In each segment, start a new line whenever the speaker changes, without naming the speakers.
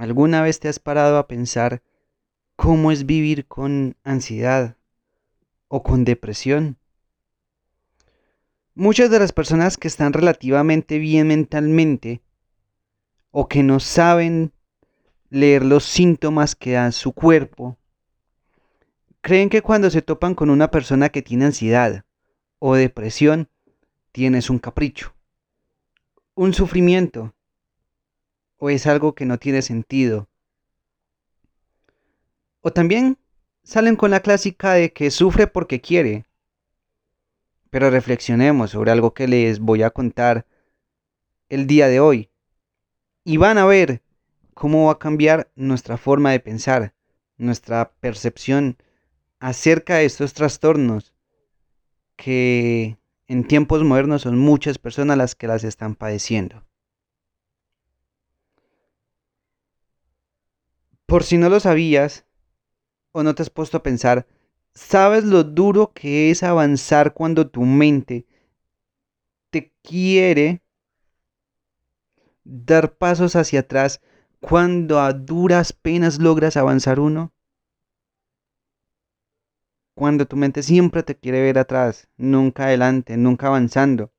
¿Alguna vez te has parado a pensar cómo es vivir con ansiedad o con depresión? Muchas de las personas que están relativamente bien mentalmente o que no saben leer los síntomas que da su cuerpo, creen que cuando se topan con una persona que tiene ansiedad o depresión, tienes un capricho, un sufrimiento o es algo que no tiene sentido. O también salen con la clásica de que sufre porque quiere. Pero reflexionemos sobre algo que les voy a contar el día de hoy. Y van a ver cómo va a cambiar nuestra forma de pensar, nuestra percepción acerca de estos trastornos que en tiempos modernos son muchas personas las que las están padeciendo. Por si no lo sabías o no te has puesto a pensar, ¿sabes lo duro que es avanzar cuando tu mente te quiere dar pasos hacia atrás cuando a duras penas logras avanzar uno? Cuando tu mente siempre te quiere ver atrás, nunca adelante, nunca avanzando.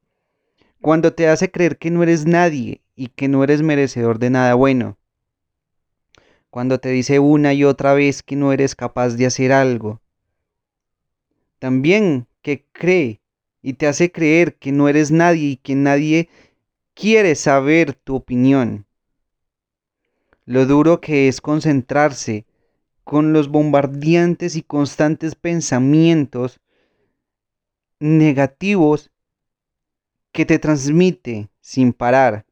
Cuando te hace creer que no eres nadie y que no eres merecedor de nada bueno cuando te dice una y otra vez que no eres capaz de hacer algo. También que cree y te hace creer que no eres nadie y que nadie quiere saber tu opinión. Lo duro que es concentrarse con los bombardeantes y constantes pensamientos negativos que te transmite sin parar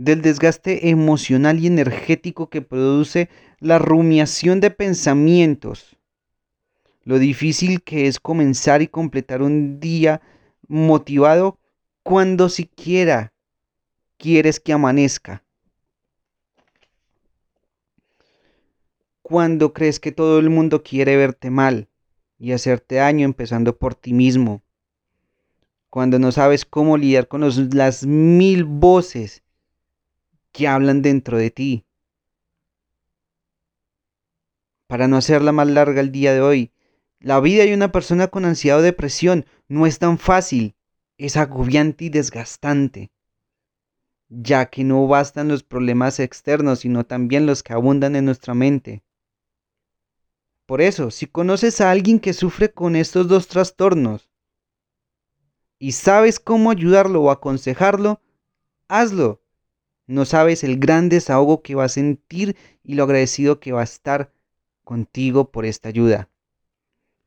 del desgaste emocional y energético que produce la rumiación de pensamientos, lo difícil que es comenzar y completar un día motivado cuando siquiera quieres que amanezca. Cuando crees que todo el mundo quiere verte mal y hacerte daño empezando por ti mismo. Cuando no sabes cómo lidiar con las mil voces que hablan dentro de ti. Para no hacerla más larga el día de hoy, la vida de una persona con ansiedad o depresión no es tan fácil, es agobiante y desgastante, ya que no bastan los problemas externos, sino también los que abundan en nuestra mente. Por eso, si conoces a alguien que sufre con estos dos trastornos y sabes cómo ayudarlo o aconsejarlo, hazlo. No sabes el gran desahogo que va a sentir y lo agradecido que va a estar contigo por esta ayuda.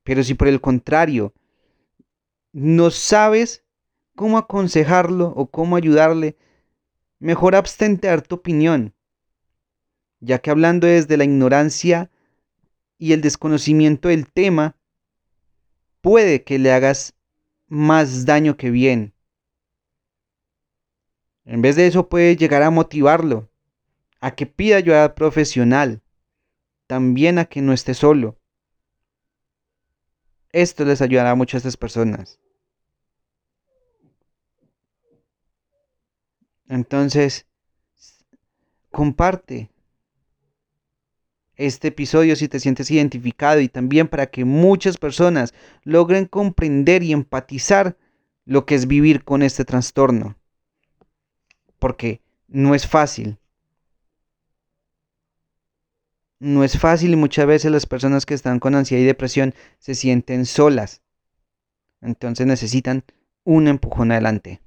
Pero si por el contrario no sabes cómo aconsejarlo o cómo ayudarle, mejor abstente dar tu opinión, ya que hablando desde la ignorancia y el desconocimiento del tema, puede que le hagas más daño que bien. En vez de eso puede llegar a motivarlo, a que pida ayuda profesional, también a que no esté solo. Esto les ayudará mucho a estas personas. Entonces, comparte este episodio si te sientes identificado y también para que muchas personas logren comprender y empatizar lo que es vivir con este trastorno porque no es fácil. No es fácil y muchas veces las personas que están con ansiedad y depresión se sienten solas. Entonces necesitan un empujón adelante.